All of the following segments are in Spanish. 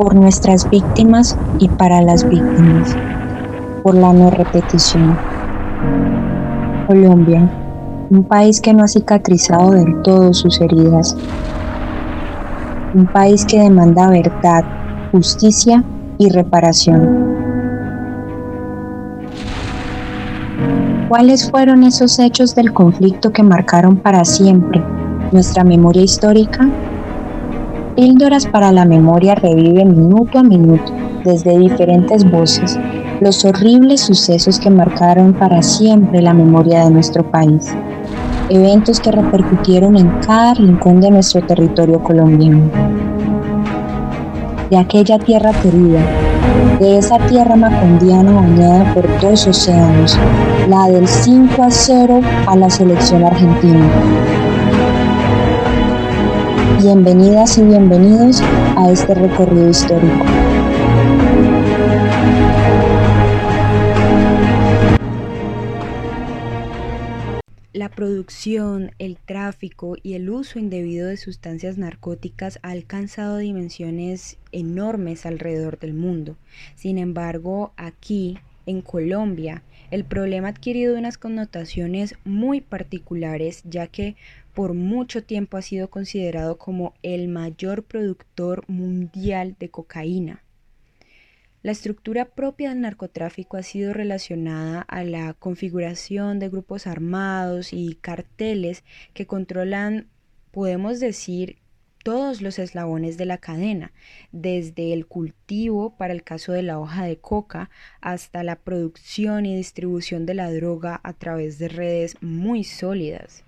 por nuestras víctimas y para las víctimas, por la no repetición. Colombia, un país que no ha cicatrizado del todo sus heridas, un país que demanda verdad, justicia y reparación. ¿Cuáles fueron esos hechos del conflicto que marcaron para siempre nuestra memoria histórica? Píldoras para la memoria revive minuto a minuto, desde diferentes voces, los horribles sucesos que marcaron para siempre la memoria de nuestro país. Eventos que repercutieron en cada rincón de nuestro territorio colombiano. De aquella tierra querida, de esa tierra macondiana bañada por dos océanos, la del 5 a 0 a la selección argentina Bienvenidas y bienvenidos a este recorrido histórico. La producción, el tráfico y el uso indebido de sustancias narcóticas ha alcanzado dimensiones enormes alrededor del mundo. Sin embargo, aquí, en Colombia, el problema ha adquirido unas connotaciones muy particulares ya que por mucho tiempo ha sido considerado como el mayor productor mundial de cocaína. La estructura propia del narcotráfico ha sido relacionada a la configuración de grupos armados y carteles que controlan, podemos decir, todos los eslabones de la cadena, desde el cultivo para el caso de la hoja de coca hasta la producción y distribución de la droga a través de redes muy sólidas.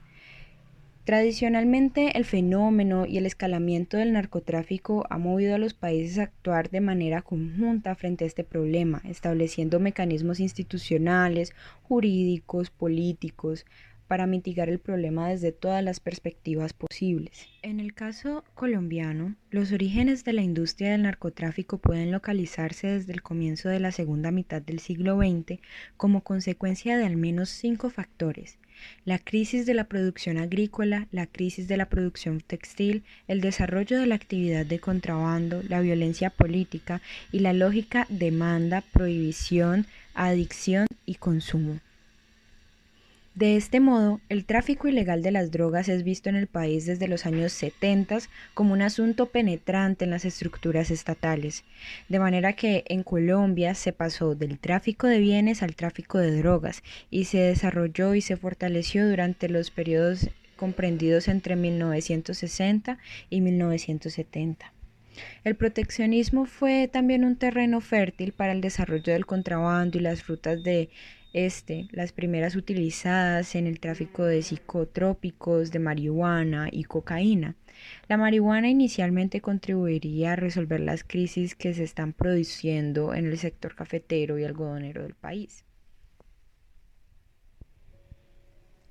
Tradicionalmente, el fenómeno y el escalamiento del narcotráfico ha movido a los países a actuar de manera conjunta frente a este problema, estableciendo mecanismos institucionales, jurídicos, políticos, para mitigar el problema desde todas las perspectivas posibles. En el caso colombiano, los orígenes de la industria del narcotráfico pueden localizarse desde el comienzo de la segunda mitad del siglo XX como consecuencia de al menos cinco factores la crisis de la producción agrícola, la crisis de la producción textil, el desarrollo de la actividad de contrabando, la violencia política y la lógica demanda, prohibición, adicción y consumo. De este modo, el tráfico ilegal de las drogas es visto en el país desde los años 70 como un asunto penetrante en las estructuras estatales, de manera que en Colombia se pasó del tráfico de bienes al tráfico de drogas y se desarrolló y se fortaleció durante los periodos comprendidos entre 1960 y 1970. El proteccionismo fue también un terreno fértil para el desarrollo del contrabando y las frutas de este, las primeras utilizadas en el tráfico de psicotrópicos, de marihuana y cocaína. La marihuana inicialmente contribuiría a resolver las crisis que se están produciendo en el sector cafetero y algodonero del país.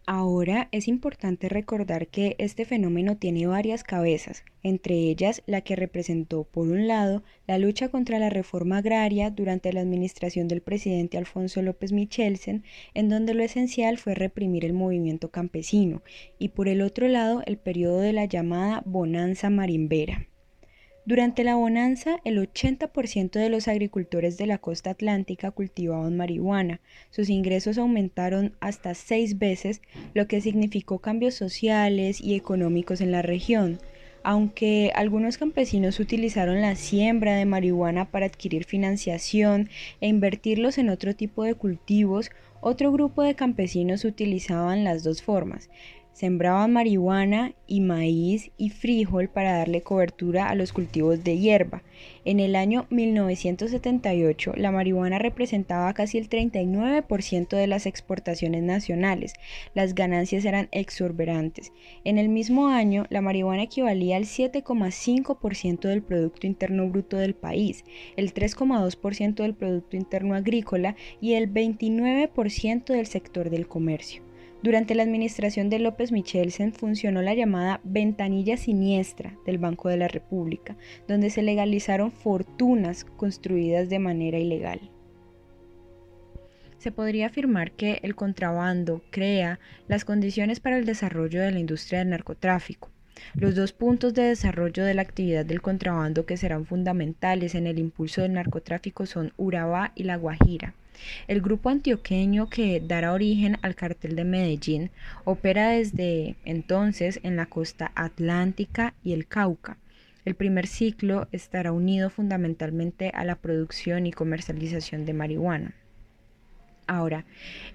Ahora es importante recordar que este fenómeno tiene varias cabezas, entre ellas la que representó, por un lado, la lucha contra la reforma agraria durante la administración del presidente Alfonso López Michelsen, en donde lo esencial fue reprimir el movimiento campesino, y por el otro lado, el periodo de la llamada bonanza marimbera. Durante la bonanza, el 80% de los agricultores de la costa atlántica cultivaban marihuana. Sus ingresos aumentaron hasta seis veces, lo que significó cambios sociales y económicos en la región. Aunque algunos campesinos utilizaron la siembra de marihuana para adquirir financiación e invertirlos en otro tipo de cultivos, otro grupo de campesinos utilizaban las dos formas. Sembraban marihuana y maíz y frijol para darle cobertura a los cultivos de hierba. En el año 1978, la marihuana representaba casi el 39% de las exportaciones nacionales. Las ganancias eran exorbitantes. En el mismo año, la marihuana equivalía al 7,5% del Producto Interno Bruto del país, el 3,2% del Producto Interno Agrícola y el 29% del sector del comercio. Durante la administración de López Michelsen funcionó la llamada ventanilla siniestra del Banco de la República, donde se legalizaron fortunas construidas de manera ilegal. Se podría afirmar que el contrabando crea las condiciones para el desarrollo de la industria del narcotráfico. Los dos puntos de desarrollo de la actividad del contrabando que serán fundamentales en el impulso del narcotráfico son Urabá y La Guajira. El grupo antioqueño que dará origen al cartel de Medellín opera desde entonces en la costa atlántica y el Cauca. El primer ciclo estará unido fundamentalmente a la producción y comercialización de marihuana. Ahora,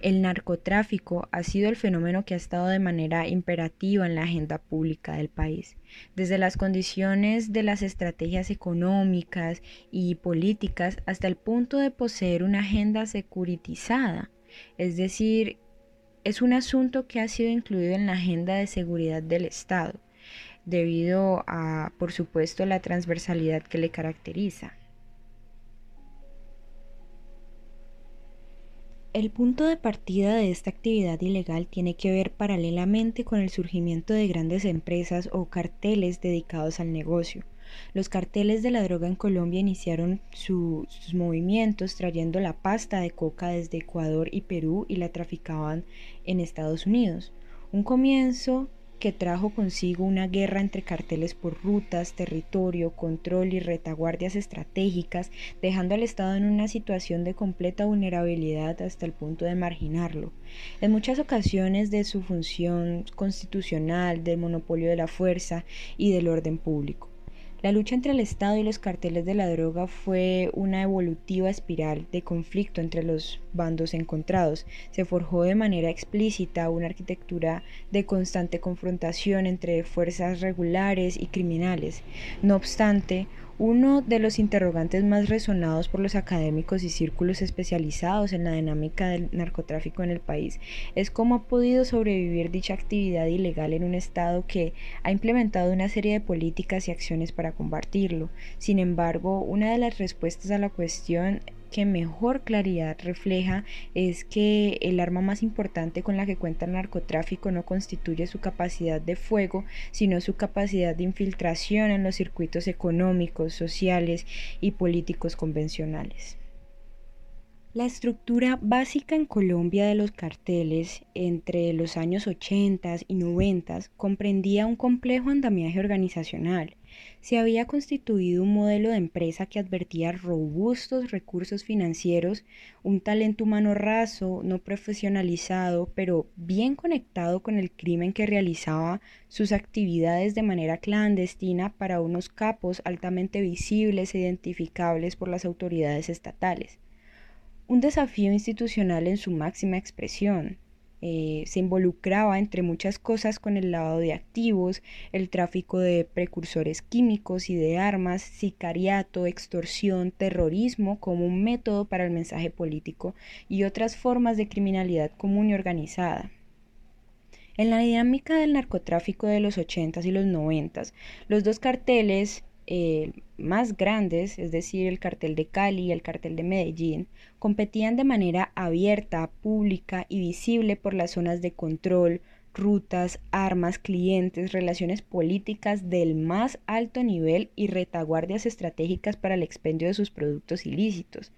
el narcotráfico ha sido el fenómeno que ha estado de manera imperativa en la agenda pública del país. Desde las condiciones de las estrategias económicas y políticas hasta el punto de poseer una agenda securitizada. Es decir, es un asunto que ha sido incluido en la agenda de seguridad del Estado, debido a, por supuesto, la transversalidad que le caracteriza. El punto de partida de esta actividad ilegal tiene que ver paralelamente con el surgimiento de grandes empresas o carteles dedicados al negocio. Los carteles de la droga en Colombia iniciaron sus movimientos trayendo la pasta de coca desde Ecuador y Perú y la traficaban en Estados Unidos. Un comienzo que trajo consigo una guerra entre carteles por rutas, territorio, control y retaguardias estratégicas, dejando al Estado en una situación de completa vulnerabilidad hasta el punto de marginarlo. En muchas ocasiones de su función constitucional, del monopolio de la fuerza y del orden público. La lucha entre el Estado y los carteles de la droga fue una evolutiva espiral de conflicto entre los bandos encontrados. Se forjó de manera explícita una arquitectura de constante confrontación entre fuerzas regulares y criminales. No obstante, uno de los interrogantes más resonados por los académicos y círculos especializados en la dinámica del narcotráfico en el país es cómo ha podido sobrevivir dicha actividad ilegal en un Estado que ha implementado una serie de políticas y acciones para combatirlo. Sin embargo, una de las respuestas a la cuestión que mejor claridad refleja es que el arma más importante con la que cuenta el narcotráfico no constituye su capacidad de fuego, sino su capacidad de infiltración en los circuitos económicos, sociales y políticos convencionales. La estructura básica en Colombia de los carteles entre los años 80 y 90 comprendía un complejo andamiaje organizacional. Se había constituido un modelo de empresa que advertía robustos recursos financieros, un talento humano raso, no profesionalizado, pero bien conectado con el crimen que realizaba sus actividades de manera clandestina para unos capos altamente visibles e identificables por las autoridades estatales un desafío institucional en su máxima expresión. Eh, se involucraba, entre muchas cosas, con el lavado de activos, el tráfico de precursores químicos y de armas, sicariato, extorsión, terrorismo como un método para el mensaje político y otras formas de criminalidad común y organizada. En la dinámica del narcotráfico de los 80s y los 90s, los dos carteles eh, más grandes, es decir, el cartel de Cali y el cartel de Medellín, competían de manera abierta, pública y visible por las zonas de control, rutas, armas, clientes, relaciones políticas del más alto nivel y retaguardias estratégicas para el expendio de sus productos ilícitos.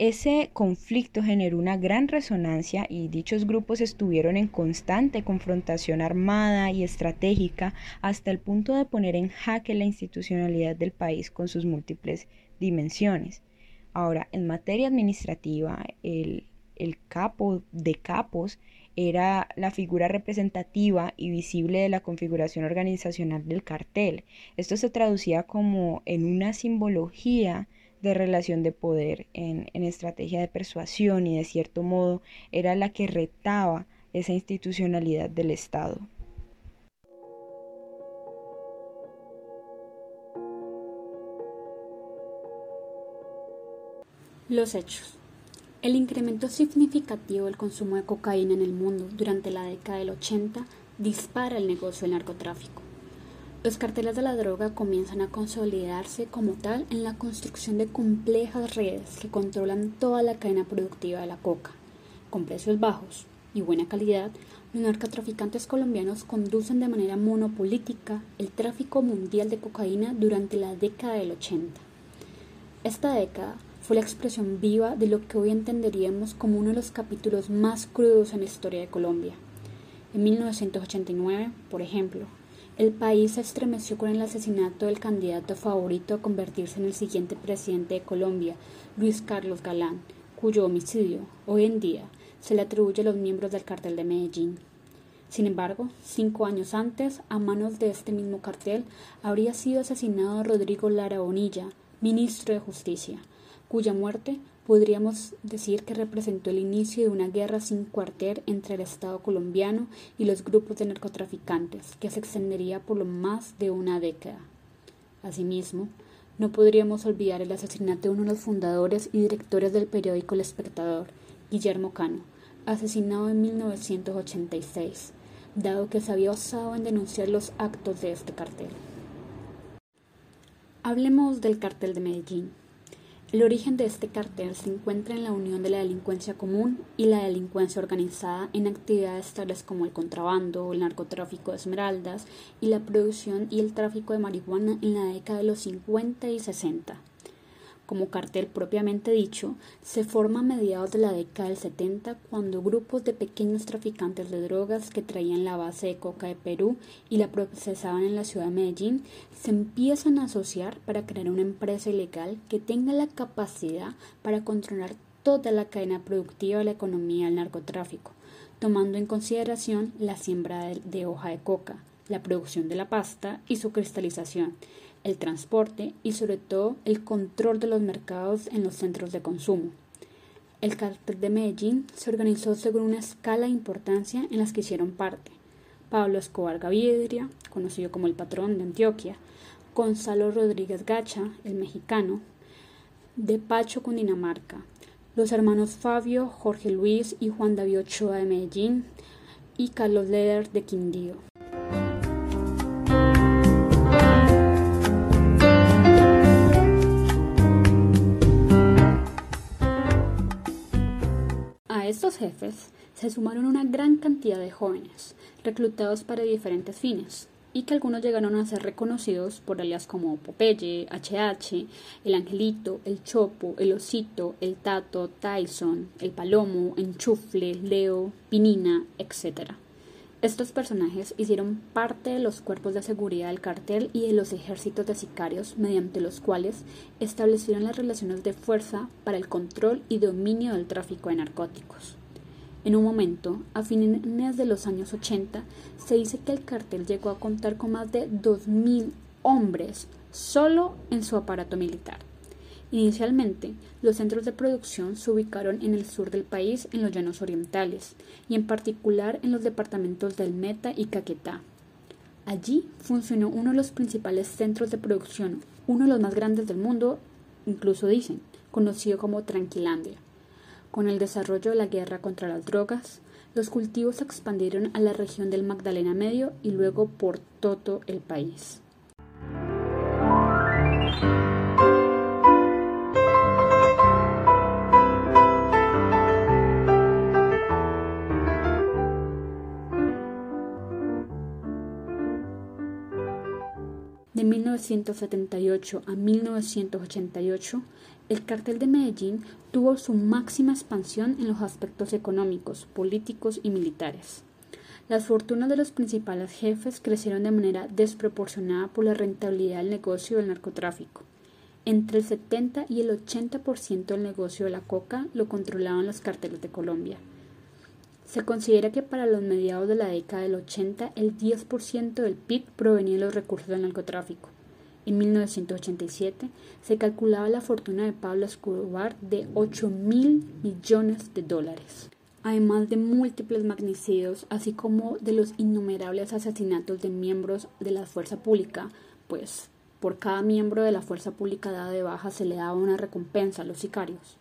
Ese conflicto generó una gran resonancia y dichos grupos estuvieron en constante confrontación armada y estratégica hasta el punto de poner en jaque la institucionalidad del país con sus múltiples dimensiones. Ahora, en materia administrativa, el, el capo de capos era la figura representativa y visible de la configuración organizacional del cartel. Esto se traducía como en una simbología de relación de poder, en, estrategia de persuasión y de cierto modo era la que retaba esa institucionalidad del Estado. Los hechos. El incremento significativo del consumo de cocaína en el mundo durante la década del 80 dispara el negocio del narcotráfico. Los carteles de la droga comienzan a consolidarse como tal en la construcción de complejas redes que controlan toda la cadena productiva de la coca. Con precios bajos y buena calidad, los narcotraficantes colombianos conducen de manera monopolítica el tráfico mundial de cocaína durante la década del 80. Esta década fue la expresión viva de lo que hoy entenderíamos como uno de los capítulos más crudos en la historia de Colombia. En 1989, por ejemplo, el país se estremeció con el asesinato del candidato favorito a convertirse en el siguiente presidente de Colombia, Luis Carlos Galán, cuyo homicidio, hoy en día, se le atribuye a los miembros del cartel de Medellín. Sin embargo, cinco años antes, a manos de este mismo cartel, habría sido asesinado Rodrigo Lara Bonilla, ministro de Justicia, cuya muerte podríamos decir que representó el inicio de una guerra sin cuartel entre el Estado colombiano y los grupos de narcotraficantes, que se extendería por lo más de una década. Asimismo, no podríamos olvidar el asesinato de uno de los fundadores y directores del periódico El Espectador, Guillermo Cano, asesinado en 1986, dado que se había osado en denunciar los actos de este cartel. Hablemos del cartel de Medellín. El origen de este cartel se encuentra en la unión de la delincuencia común y la delincuencia organizada en actividades tales como el contrabando, el narcotráfico de esmeraldas y la producción y el tráfico de marihuana en la década de los 50 y 60 como cartel propiamente dicho, se forma a mediados de la década del 70 cuando grupos de pequeños traficantes de drogas que traían la base de coca de Perú y la procesaban en la ciudad de Medellín se empiezan a asociar para crear una empresa ilegal que tenga la capacidad para controlar toda la cadena productiva de la economía del narcotráfico, tomando en consideración la siembra de, hoja de coca, la producción de la pasta y su cristalización, el transporte y sobre todo el control de los mercados en los centros de consumo. El cartel de Medellín se organizó según una escala de importancia en las que hicieron parte Pablo Escobar Gaviria, conocido como el patrón de Antioquia, Gonzalo Rodríguez Gacha, el mexicano, de Pacho, Cundinamarca, los hermanos Fabio, Jorge Luis y Juan David Ochoa de Medellín y Carlos Leder de Quindío. Jefes se sumaron una gran cantidad de jóvenes, reclutados para diferentes fines, y que algunos llegaron a ser reconocidos por alias como Popeye, HH, el Angelito, el Chopo, el Osito, el Tato, Tyson, el Palomo, Enchufle, Leo, Pinina, etc. Estos personajes hicieron parte de los cuerpos de seguridad del cartel y de los ejércitos de sicarios mediante los cuales establecieron las relaciones de fuerza para el control y dominio del tráfico de narcóticos. En un momento, a fines de los años 80, se dice que el cartel llegó a contar con más de 2.000 hombres solo en su aparato militar. Inicialmente, los centros de producción se ubicaron en el sur del país, en los llanos orientales, y en particular en los departamentos del Meta y Caquetá. Allí funcionó uno de los principales centros de producción, uno de los más grandes del mundo, incluso dicen, conocido como Tranquilandia. Con el desarrollo de la guerra contra las drogas, los cultivos se expandieron a la región del Magdalena Medio y luego por todo el país. De 1978 a 1988, el cartel de Medellín tuvo su máxima expansión en los aspectos económicos, políticos y militares. Las fortunas de los principales jefes crecieron de manera desproporcionada por la rentabilidad del negocio del narcotráfico. Entre el 70 y el 80% del negocio de la coca lo controlaban los carteles de Colombia. Se considera que para los mediados de la década del 80 el 10% del PIB provenía de los recursos del narcotráfico. En 1987 se calculaba la fortuna de Pablo Escobar de 8 mil millones de dólares. Además de múltiples magnicidios, así como de los innumerables asesinatos de miembros de la fuerza pública, pues por cada miembro de la fuerza pública dada de baja se le daba una recompensa a los sicarios.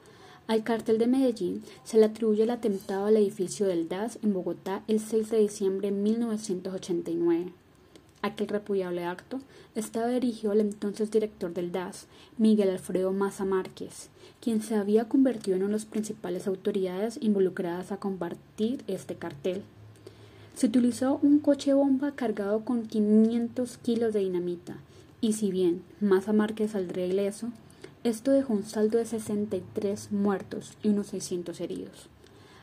Al cartel de Medellín se le atribuye el atentado al edificio del DAS en Bogotá el 6 de diciembre de 1989. Aquel repudiable acto estaba dirigido al entonces director del DAS, Miguel Alfredo Maza Márquez, quien se había convertido en una de las principales autoridades involucradas a combatir este cartel. Se utilizó un coche bomba cargado con 500 kilos de dinamita, y si bien Maza Márquez saldría ileso, esto dejó un saldo de 63 muertos y unos 600 heridos.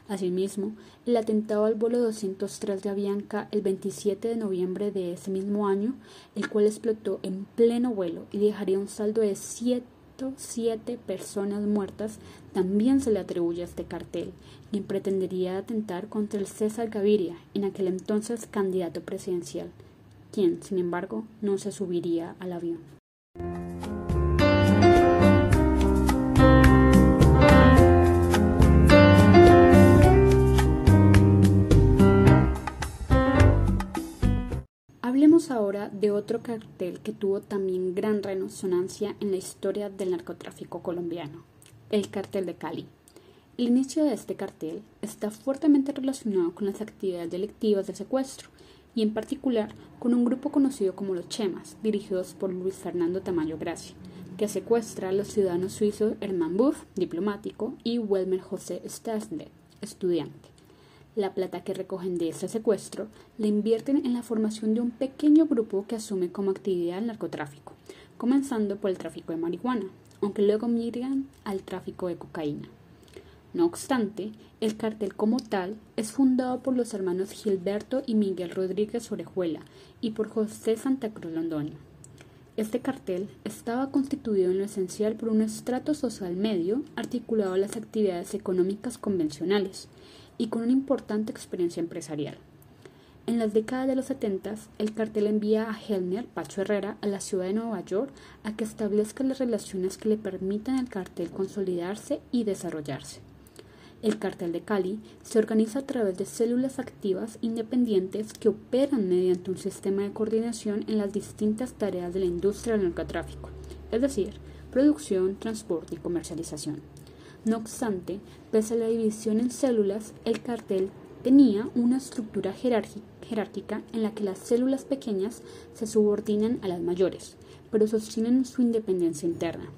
Asimismo, el atentado al vuelo 203 de Avianca el 27 de noviembre de ese mismo año, el cual explotó en pleno vuelo y dejaría un saldo de 107 personas muertas, también se le atribuye a este cartel, quien pretendería atentar contra el César Gaviria, en aquel entonces candidato presidencial, quien, sin embargo, no se subiría al avión. Hablemos ahora de otro cartel que tuvo también gran resonancia en la historia del narcotráfico colombiano, el cartel de Cali. El inicio de este cartel está fuertemente relacionado con las actividades delictivas de secuestro y en particular con un grupo conocido como los Chemas, dirigidos por Luis Fernando Tamayo Gracia, que secuestra a los ciudadanos suizos Hermann Buff, diplomático, y Welmer José Stasle, estudiante. La plata que recogen de este secuestro la invierten en la formación de un pequeño grupo que asume como actividad el narcotráfico, comenzando por el tráfico de marihuana, aunque luego migran al tráfico de cocaína. No obstante, el cartel como tal es fundado por los hermanos Gilberto y Miguel Rodríguez Orejuela y por José Santa Cruz Londoño. Este cartel estaba constituido en lo esencial por un estrato social medio articulado a las actividades económicas convencionales, y con una importante experiencia empresarial. En las décadas de los 70, el cartel envía a Helmer Pacho Herrera a la ciudad de Nueva York a que establezca las relaciones que le permitan al cartel consolidarse y desarrollarse. El cartel de Cali se organiza a través de células activas independientes que operan mediante un sistema de coordinación en las distintas tareas de la industria del narcotráfico, es decir, producción, transporte y comercialización. No obstante, pese a la división en células, el cartel tenía una estructura jerárquica en la que las células pequeñas se subordinan a las mayores, pero sostienen su independencia interna.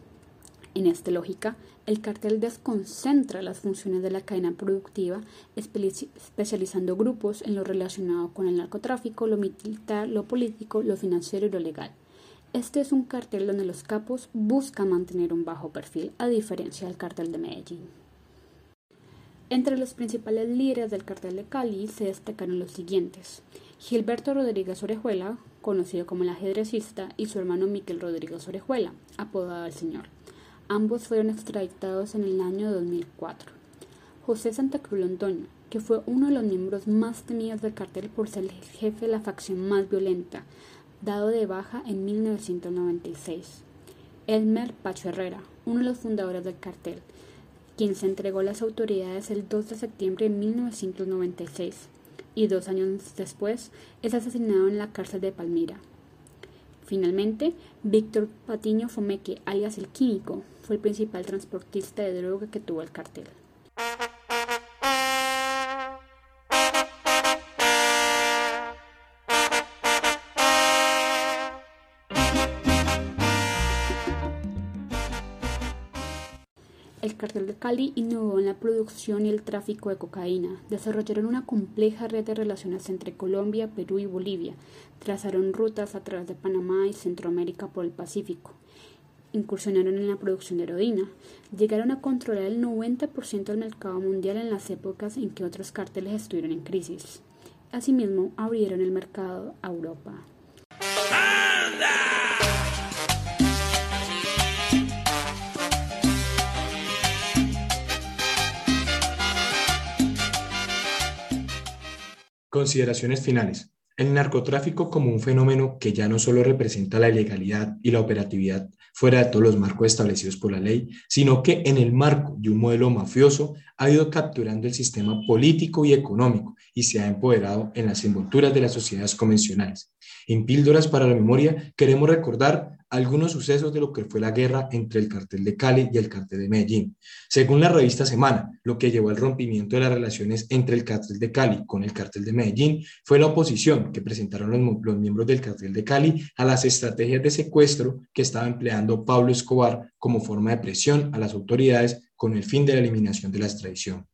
En esta lógica, el cartel desconcentra las funciones de la cadena productiva, especializando grupos en lo relacionado con el narcotráfico, lo militar, lo político, lo financiero y lo legal. Este es un cartel donde los capos buscan mantener un bajo perfil, a diferencia del cartel de Medellín. Entre los principales líderes del cartel de Cali se destacaron los siguientes: Gilberto Rodríguez Orejuela, conocido como el ajedrecista, y su hermano Miquel Rodríguez Orejuela, apodado el Señor. Ambos fueron extraditados en el año 2004. José Santa Cruz Londoño, que fue uno de los miembros más temidos del cartel por ser el jefe de la facción más violenta, dado de baja en 1996. Elmer Pacho Herrera, uno de los fundadores del cartel, quien se entregó a las autoridades el 2 de septiembre de 1996 y dos años después es asesinado en la cárcel de Palmira. Finalmente, Víctor Patiño Fomeque, alias el Químico, fue el principal transportista de droga que tuvo el cartel. Cali innovó en la producción y el tráfico de cocaína, desarrollaron una compleja red de relaciones entre Colombia, Perú y Bolivia, trazaron rutas a través de Panamá y Centroamérica por el Pacífico, incursionaron en la producción de heroína, llegaron a controlar el 90% del mercado mundial en las épocas en que otros cárteles estuvieron en crisis. Asimismo, abrieron el mercado a Europa. Consideraciones finales. El narcotráfico como un fenómeno que ya no solo representa la ilegalidad y la operatividad fuera de todos los marcos establecidos por la ley, sino que en el marco de un modelo mafioso ha ido capturando el sistema político y económico y se ha empoderado en las envolturas de las sociedades convencionales. En Píldoras para la Memoria queremos recordar algunos sucesos de lo que fue la guerra entre el cartel de Cali y el cartel de Medellín. Según la revista Semana, lo que llevó al rompimiento de las relaciones entre el cartel de Cali con el cartel de Medellín fue la oposición que presentaron los, los miembros del cartel de Cali a las estrategias de secuestro que estaba empleando Pablo Escobar como forma de presión a las autoridades con el fin de la eliminación de la extradición.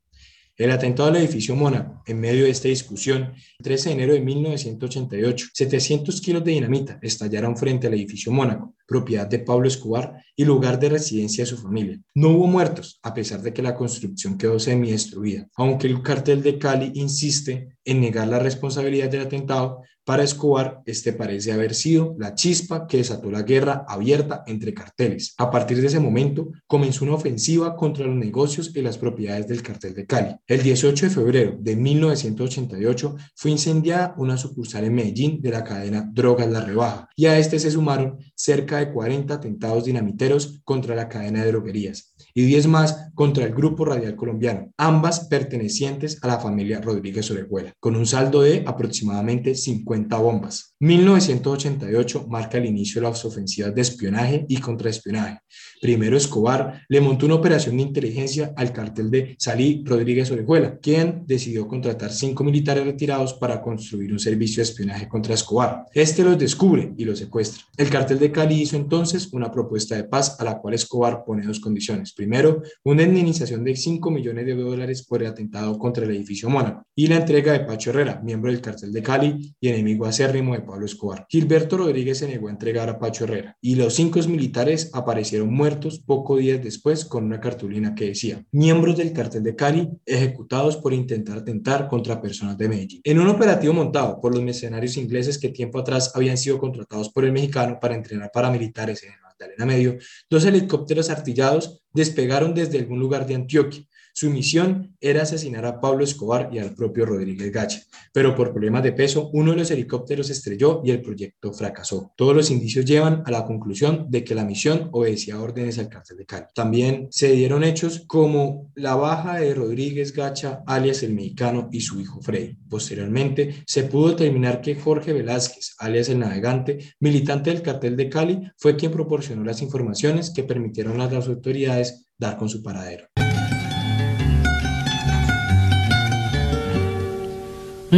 El atentado al edificio Mónaco, en medio de esta discusión, el 13 de enero de 1988, 700 kilos de dinamita estallaron frente al edificio Mónaco, propiedad de Pablo Escobar y lugar de residencia de su familia. No hubo muertos, a pesar de que la construcción quedó semi-destruida, aunque el cartel de Cali insiste en negar la responsabilidad del atentado, para Escobar, este parece haber sido la chispa que desató la guerra abierta entre carteles. A partir de ese momento, comenzó una ofensiva contra los negocios y las propiedades del cartel de Cali. El 18 de febrero de 1988 fue incendiada una sucursal en Medellín de la cadena Drogas La Rebaja y a este se sumaron cerca de 40 atentados dinamiteros contra la cadena de droguerías y 10 más contra el Grupo Radial Colombiano, ambas pertenecientes a la familia Rodríguez Orejuela, con un saldo de aproximadamente 50 bombas. 1988 marca el inicio de las ofensivas de espionaje y contraespionaje. Primero Escobar le montó una operación de inteligencia al cartel de Salí Rodríguez Orejuela, quien decidió contratar cinco militares retirados para construir un servicio de espionaje contra Escobar. Este los descubre y los secuestra. El cartel de Cali hizo entonces una propuesta de paz a la cual Escobar pone dos condiciones. Primero, una indemnización de 5 millones de dólares por el atentado contra el edificio Mónaco y la entrega de Pacho Herrera, miembro del cartel de Cali y enemigo acérrimo de Pablo Escobar. Gilberto Rodríguez se negó a entregar a Pacho Herrera y los cinco militares aparecieron muertos poco días después con una cartulina que decía, miembros del cartel de Cali ejecutados por intentar atentar contra personas de Medellín. En un operativo montado por los mercenarios ingleses que tiempo atrás habían sido contratados por el mexicano para entrenar paramilitares en el Magdalena Medio, dos helicópteros artillados despegaron desde algún lugar de Antioquia su misión era asesinar a Pablo Escobar y al propio Rodríguez Gacha, pero por problemas de peso, uno de los helicópteros estrelló y el proyecto fracasó. Todos los indicios llevan a la conclusión de que la misión obedecía órdenes al cárcel de Cali. También se dieron hechos como la baja de Rodríguez Gacha, alias el mexicano, y su hijo Frey. Posteriormente, se pudo determinar que Jorge Velázquez, alias el navegante, militante del cartel de Cali, fue quien proporcionó las informaciones que permitieron a las autoridades dar con su paradero.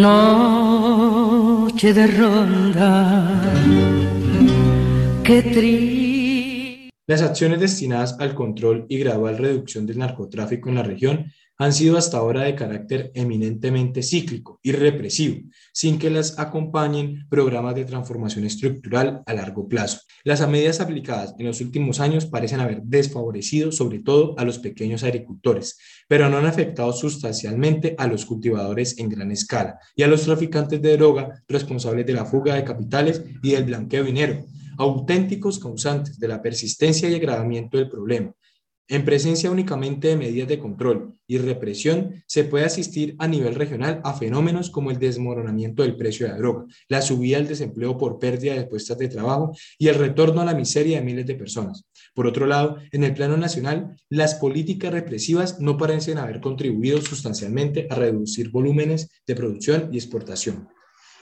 Noche de ronda, qué triste. Las acciones destinadas al control y gradual reducción del narcotráfico en la región han sido hasta ahora de carácter eminentemente cíclico y represivo, sin que las acompañen programas de transformación estructural a largo plazo. Las medidas aplicadas en los últimos años parecen haber desfavorecido sobre todo a los pequeños agricultores, pero no han afectado sustancialmente a los cultivadores en gran escala y a los traficantes de droga responsables de la fuga de capitales y del blanqueo de dinero, auténticos causantes de la persistencia y agravamiento del problema en presencia únicamente de medidas de control y represión, se puede asistir a nivel regional a fenómenos como el desmoronamiento del precio de la droga, la subida del desempleo por pérdida de puestas de trabajo y el retorno a la miseria de miles de personas. Por otro lado, en el plano nacional, las políticas represivas no parecen haber contribuido sustancialmente a reducir volúmenes de producción y exportación.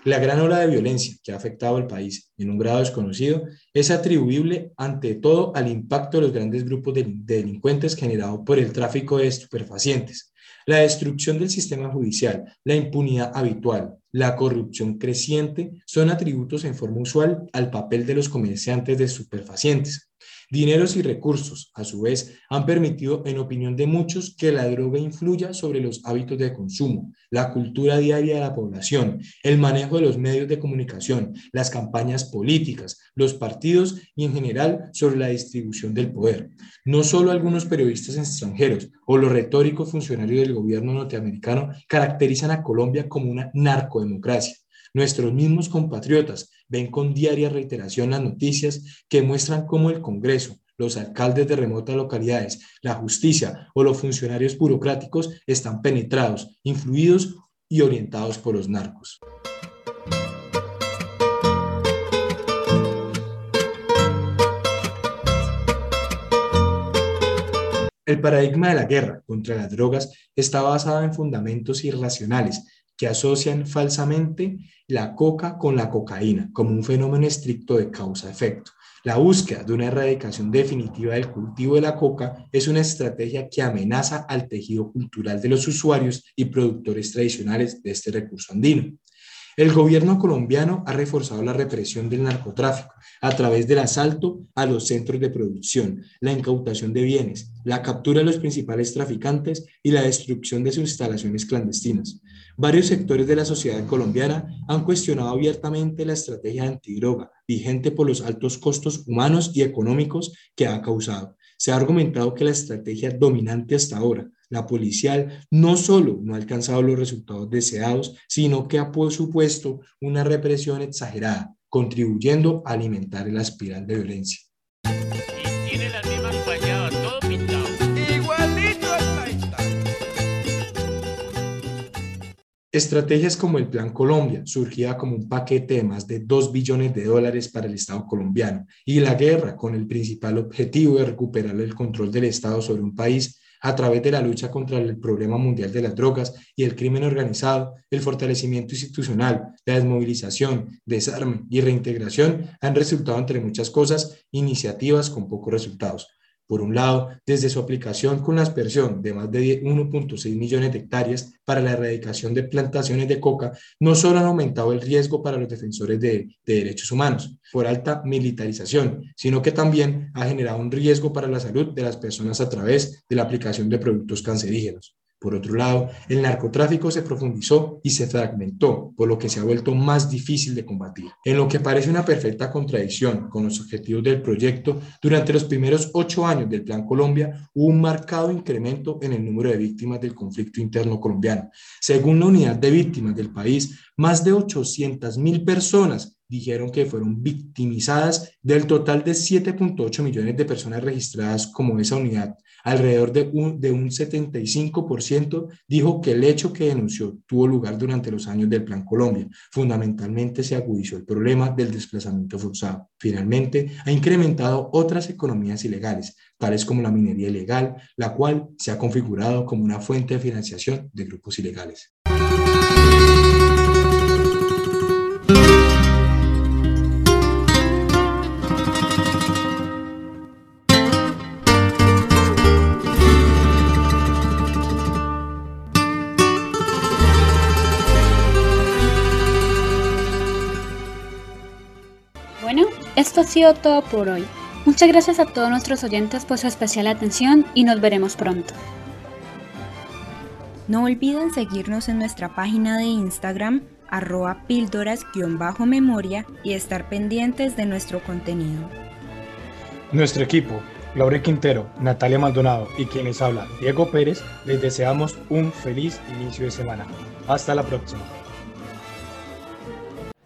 La gran ola de violencia que ha afectado al país en un grado desconocido es atribuible ante todo al impacto de los grandes grupos de delincuentes generado por el tráfico de estupefacientes, la destrucción del sistema judicial, la impunidad habitual, la corrupción creciente son atributos en forma usual al papel de los comerciantes de estupefacientes. Dineros y recursos, a su vez, han permitido, en opinión de muchos, que la droga influya sobre los hábitos de consumo, la cultura diaria de la población, el manejo de los medios de comunicación, las campañas políticas, los partidos y, en general, sobre la distribución del poder. No solo algunos periodistas extranjeros o los retóricos funcionarios del gobierno norteamericano caracterizan a Colombia como una narcodemocracia. Nuestros mismos compatriotas ven con diaria reiteración las noticias que muestran cómo el Congreso, los alcaldes de remotas localidades, la justicia o los funcionarios burocráticos están penetrados, influidos y orientados por los narcos. El paradigma de la guerra contra las drogas está basado en fundamentos irracionales que asocian falsamente la coca con la cocaína como un fenómeno estricto de causa-efecto. La búsqueda de una erradicación definitiva del cultivo de la coca es una estrategia que amenaza al tejido cultural de los usuarios y productores tradicionales de este recurso andino. El gobierno colombiano ha reforzado la represión del narcotráfico a través del asalto a los centros de producción, la incautación de bienes, la captura de los principales traficantes y la destrucción de sus instalaciones clandestinas. Varios sectores de la sociedad colombiana han cuestionado abiertamente la estrategia antidroga vigente por los altos costos humanos y económicos que ha causado. Se ha argumentado que la estrategia dominante hasta ahora, la policial, no solo no ha alcanzado los resultados deseados, sino que ha supuesto una represión exagerada, contribuyendo a alimentar la espiral de violencia. Estrategias como el Plan Colombia, surgida como un paquete de más de 2 billones de dólares para el Estado colombiano, y la guerra con el principal objetivo de recuperar el control del Estado sobre un país a través de la lucha contra el problema mundial de las drogas y el crimen organizado, el fortalecimiento institucional, la desmovilización, desarme y reintegración han resultado, entre muchas cosas, iniciativas con pocos resultados. Por un lado, desde su aplicación con la aspersión de más de 1.6 millones de hectáreas para la erradicación de plantaciones de coca, no solo han aumentado el riesgo para los defensores de, de, derechos humanos por alta militarización, sino que también ha generado un riesgo para la salud de las personas a través de la aplicación de productos cancerígenos. Por otro lado, el narcotráfico se profundizó y se fragmentó, por lo que se ha vuelto más difícil de combatir. En lo que parece una perfecta contradicción con los objetivos del proyecto, durante los primeros ocho años del Plan Colombia hubo un marcado incremento en el número de víctimas del conflicto interno colombiano. Según la unidad de víctimas del país, más de 800 mil personas dijeron que fueron victimizadas del total de 7.8 millones de personas registradas como esa unidad. Alrededor de un, de un 75% dijo que el hecho que denunció tuvo lugar durante los años del Plan Colombia. Fundamentalmente se agudizó el problema del desplazamiento forzado. Finalmente, ha incrementado otras economías ilegales, tales como la minería ilegal, la cual se ha configurado como una fuente de financiación de grupos ilegales. Esto ha sido todo por hoy. Muchas gracias a todos nuestros oyentes por su especial atención y nos veremos pronto. No olviden seguirnos en nuestra página de Instagram arroba píldoras-memoria y estar pendientes de nuestro contenido. Nuestro equipo, Laure Quintero, Natalia Maldonado y quienes hablan, Diego Pérez, les deseamos un feliz inicio de semana. Hasta la próxima.